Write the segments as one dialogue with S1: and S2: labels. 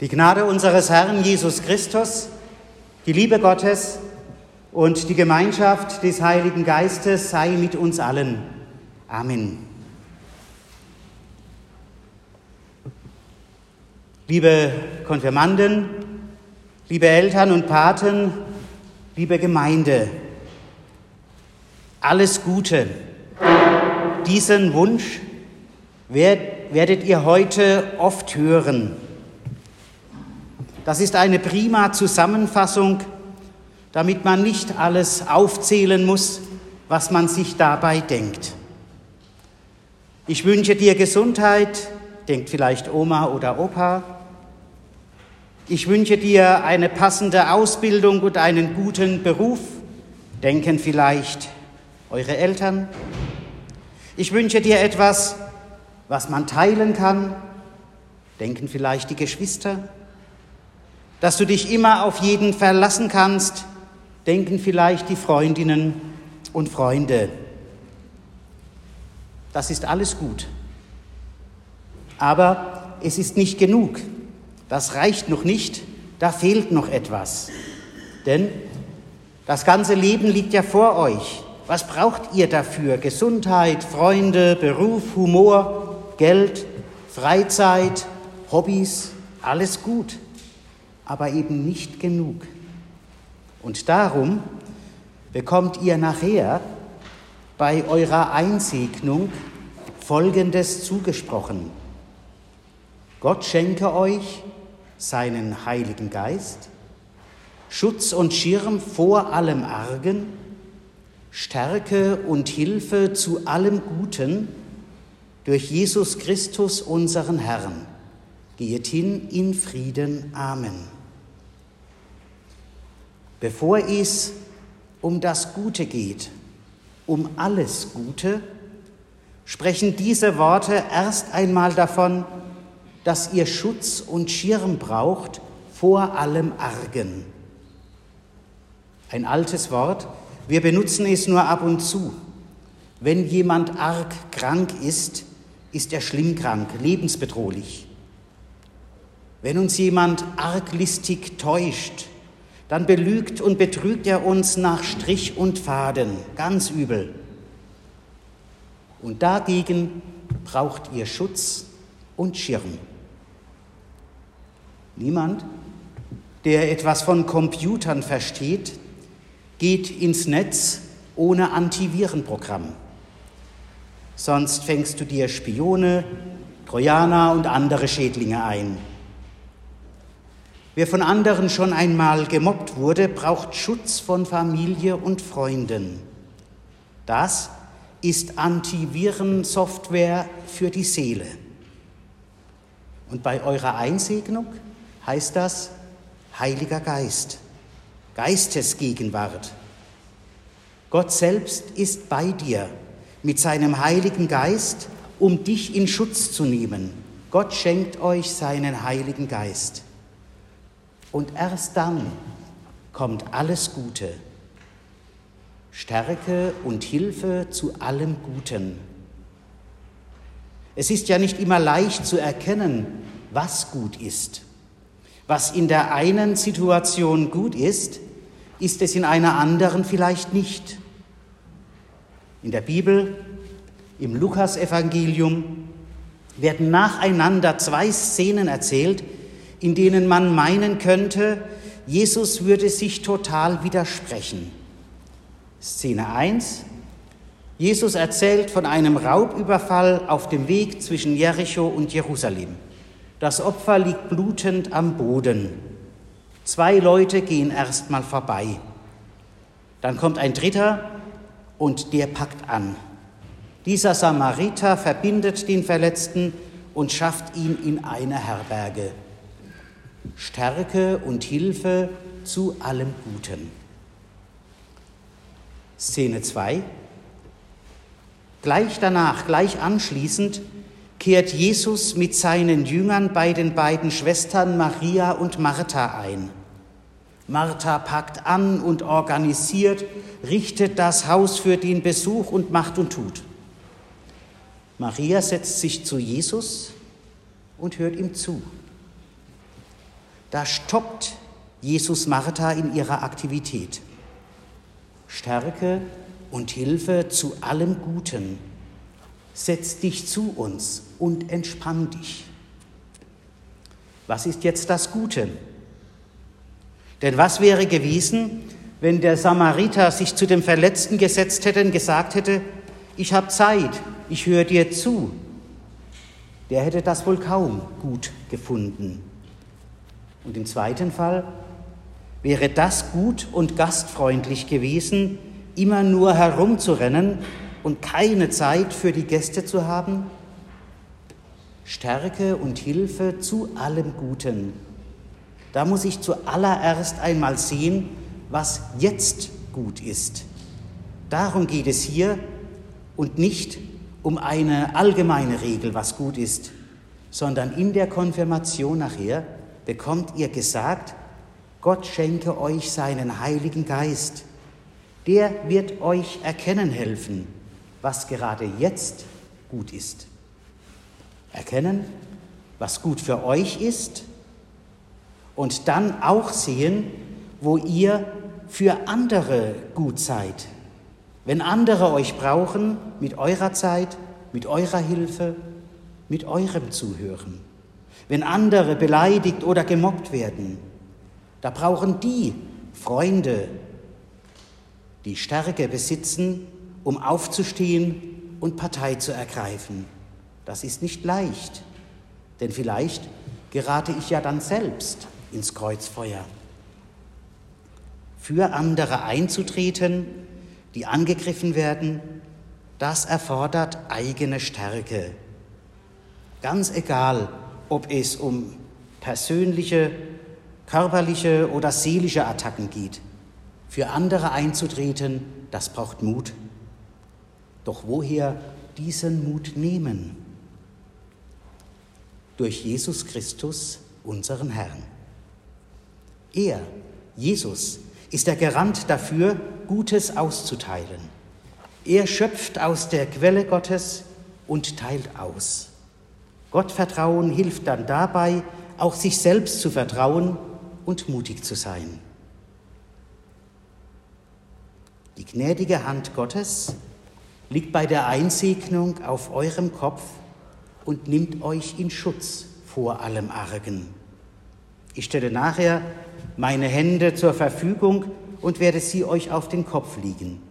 S1: Die Gnade unseres Herrn Jesus Christus, die Liebe Gottes und die Gemeinschaft des Heiligen Geistes sei mit uns allen. Amen. Liebe Konfirmanden, liebe Eltern und Paten, liebe Gemeinde, alles Gute. Diesen Wunsch werdet ihr heute oft hören. Das ist eine prima Zusammenfassung, damit man nicht alles aufzählen muss, was man sich dabei denkt. Ich wünsche dir Gesundheit, denkt vielleicht Oma oder Opa. Ich wünsche dir eine passende Ausbildung und einen guten Beruf, denken vielleicht eure Eltern. Ich wünsche dir etwas, was man teilen kann, denken vielleicht die Geschwister dass du dich immer auf jeden verlassen kannst, denken vielleicht die Freundinnen und Freunde. Das ist alles gut. Aber es ist nicht genug. Das reicht noch nicht. Da fehlt noch etwas. Denn das ganze Leben liegt ja vor euch. Was braucht ihr dafür? Gesundheit, Freunde, Beruf, Humor, Geld, Freizeit, Hobbys, alles gut aber eben nicht genug. Und darum bekommt ihr nachher bei eurer Einsegnung Folgendes zugesprochen. Gott schenke euch seinen Heiligen Geist, Schutz und Schirm vor allem Argen, Stärke und Hilfe zu allem Guten durch Jesus Christus, unseren Herrn. Geht hin in Frieden. Amen. Bevor es um das Gute geht, um alles Gute, sprechen diese Worte erst einmal davon, dass ihr Schutz und Schirm braucht vor allem Argen. Ein altes Wort, wir benutzen es nur ab und zu. Wenn jemand arg krank ist, ist er schlimm krank, lebensbedrohlich. Wenn uns jemand arglistig täuscht, dann belügt und betrügt er uns nach Strich und Faden, ganz übel. Und dagegen braucht ihr Schutz und Schirm. Niemand, der etwas von Computern versteht, geht ins Netz ohne Antivirenprogramm. Sonst fängst du dir Spione, Trojaner und andere Schädlinge ein. Wer von anderen schon einmal gemobbt wurde, braucht Schutz von Familie und Freunden. Das ist Antivirensoftware für die Seele. Und bei eurer Einsegnung heißt das Heiliger Geist, Geistesgegenwart. Gott selbst ist bei dir mit seinem Heiligen Geist, um dich in Schutz zu nehmen. Gott schenkt euch seinen Heiligen Geist. Und erst dann kommt alles Gute. Stärke und Hilfe zu allem Guten. Es ist ja nicht immer leicht zu erkennen, was gut ist. Was in der einen Situation gut ist, ist es in einer anderen vielleicht nicht. In der Bibel, im Lukasevangelium, werden nacheinander zwei Szenen erzählt, in denen man meinen könnte, Jesus würde sich total widersprechen. Szene 1. Jesus erzählt von einem Raubüberfall auf dem Weg zwischen Jericho und Jerusalem. Das Opfer liegt blutend am Boden. Zwei Leute gehen erstmal vorbei. Dann kommt ein dritter und der packt an. Dieser Samariter verbindet den Verletzten und schafft ihn in eine Herberge. Stärke und Hilfe zu allem Guten. Szene 2. Gleich danach, gleich anschließend, kehrt Jesus mit seinen Jüngern bei den beiden Schwestern Maria und Martha ein. Martha packt an und organisiert, richtet das Haus für den Besuch und macht und tut. Maria setzt sich zu Jesus und hört ihm zu. Da stoppt Jesus Martha in ihrer Aktivität. Stärke und Hilfe zu allem Guten. Setz dich zu uns und entspann dich. Was ist jetzt das Gute? Denn was wäre gewesen, wenn der Samariter sich zu dem Verletzten gesetzt hätte und gesagt hätte, ich habe Zeit, ich höre dir zu. Der hätte das wohl kaum gut gefunden. Und im zweiten Fall wäre das gut und gastfreundlich gewesen, immer nur herumzurennen und keine Zeit für die Gäste zu haben? Stärke und Hilfe zu allem Guten. Da muss ich zuallererst einmal sehen, was jetzt gut ist. Darum geht es hier und nicht um eine allgemeine Regel, was gut ist, sondern in der Konfirmation nachher bekommt ihr gesagt, Gott schenke euch seinen Heiligen Geist. Der wird euch erkennen helfen, was gerade jetzt gut ist. Erkennen, was gut für euch ist und dann auch sehen, wo ihr für andere gut seid. Wenn andere euch brauchen mit eurer Zeit, mit eurer Hilfe, mit eurem Zuhören. Wenn andere beleidigt oder gemobbt werden, da brauchen die Freunde, die Stärke besitzen, um aufzustehen und Partei zu ergreifen. Das ist nicht leicht, denn vielleicht gerate ich ja dann selbst ins Kreuzfeuer. Für andere einzutreten, die angegriffen werden, das erfordert eigene Stärke. Ganz egal, ob es um persönliche, körperliche oder seelische Attacken geht. Für andere einzutreten, das braucht Mut. Doch woher diesen Mut nehmen? Durch Jesus Christus, unseren Herrn. Er, Jesus, ist der Garant dafür, Gutes auszuteilen. Er schöpft aus der Quelle Gottes und teilt aus. Gottvertrauen hilft dann dabei, auch sich selbst zu vertrauen und mutig zu sein. Die gnädige Hand Gottes liegt bei der Einsegnung auf eurem Kopf und nimmt euch in Schutz vor allem Argen. Ich stelle nachher meine Hände zur Verfügung und werde sie euch auf den Kopf liegen.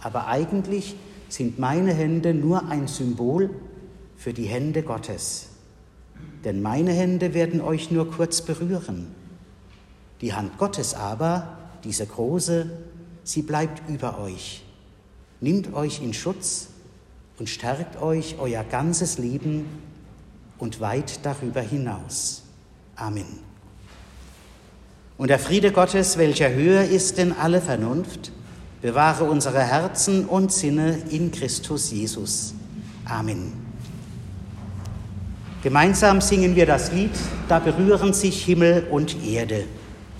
S1: Aber eigentlich sind meine Hände nur ein Symbol für die Hände Gottes. Denn meine Hände werden euch nur kurz berühren. Die Hand Gottes aber, diese große, sie bleibt über euch. Nimmt euch in Schutz und stärkt euch euer ganzes Leben und weit darüber hinaus. Amen. Und der Friede Gottes, welcher höher ist denn alle Vernunft, bewahre unsere Herzen und Sinne in Christus Jesus. Amen. Gemeinsam singen wir das Lied, da berühren sich Himmel und Erde.